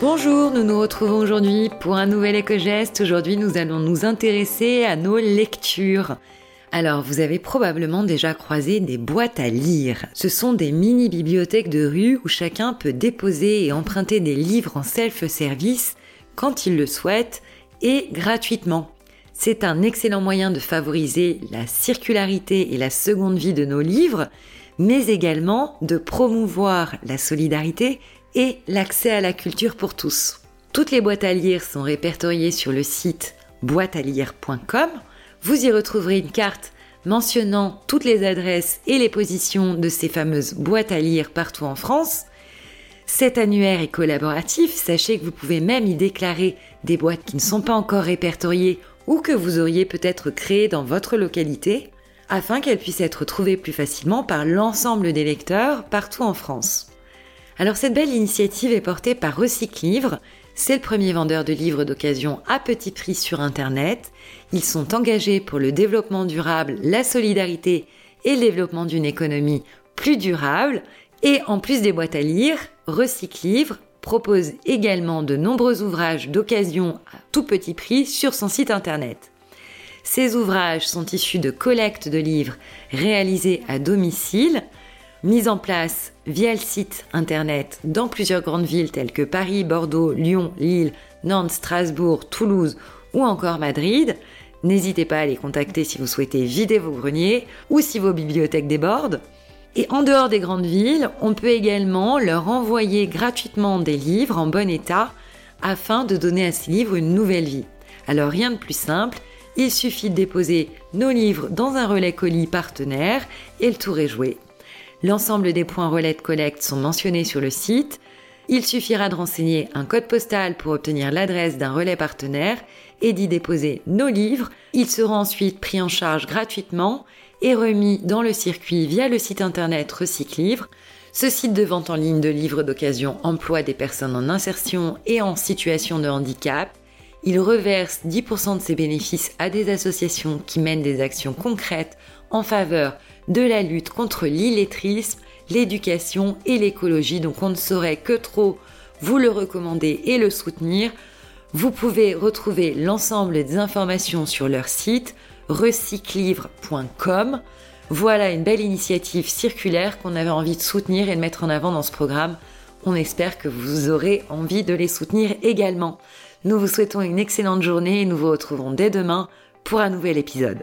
Bonjour, nous nous retrouvons aujourd'hui pour un nouvel éco-geste. Aujourd'hui, nous allons nous intéresser à nos lectures. Alors, vous avez probablement déjà croisé des boîtes à lire. Ce sont des mini-bibliothèques de rue où chacun peut déposer et emprunter des livres en self-service quand il le souhaite et gratuitement. C'est un excellent moyen de favoriser la circularité et la seconde vie de nos livres, mais également de promouvoir la solidarité et l'accès à la culture pour tous. Toutes les boîtes à lire sont répertoriées sur le site boîtealire.com. Vous y retrouverez une carte mentionnant toutes les adresses et les positions de ces fameuses boîtes à lire partout en France. Cet annuaire est collaboratif, sachez que vous pouvez même y déclarer des boîtes qui ne sont pas encore répertoriées ou que vous auriez peut-être créées dans votre localité, afin qu'elles puissent être trouvées plus facilement par l'ensemble des lecteurs partout en France. Alors cette belle initiative est portée par Recyclivre. C'est le premier vendeur de livres d'occasion à petit prix sur Internet. Ils sont engagés pour le développement durable, la solidarité et le développement d'une économie plus durable. Et en plus des boîtes à lire, Recyclivre propose également de nombreux ouvrages d'occasion à tout petit prix sur son site internet. Ces ouvrages sont issus de collectes de livres réalisées à domicile mise en place via le site internet dans plusieurs grandes villes telles que Paris, Bordeaux, Lyon, Lille, Nantes, Strasbourg, Toulouse ou encore Madrid. N'hésitez pas à les contacter si vous souhaitez vider vos greniers ou si vos bibliothèques débordent. Et en dehors des grandes villes, on peut également leur envoyer gratuitement des livres en bon état afin de donner à ces livres une nouvelle vie. Alors rien de plus simple, il suffit de déposer nos livres dans un relais colis partenaire et le tour est joué. L'ensemble des points relais de collecte sont mentionnés sur le site. Il suffira de renseigner un code postal pour obtenir l'adresse d'un relais partenaire et d'y déposer nos livres. Ils seront ensuite pris en charge gratuitement et remis dans le circuit via le site internet Recyclivre. Ce site de vente en ligne de livres d'occasion emploie des personnes en insertion et en situation de handicap. Il reverse 10% de ses bénéfices à des associations qui mènent des actions concrètes en faveur de la lutte contre l'illettrisme, l'éducation et l'écologie. Donc on ne saurait que trop vous le recommander et le soutenir. Vous pouvez retrouver l'ensemble des informations sur leur site recyclivre.com. Voilà une belle initiative circulaire qu'on avait envie de soutenir et de mettre en avant dans ce programme. On espère que vous aurez envie de les soutenir également. Nous vous souhaitons une excellente journée et nous vous retrouvons dès demain pour un nouvel épisode.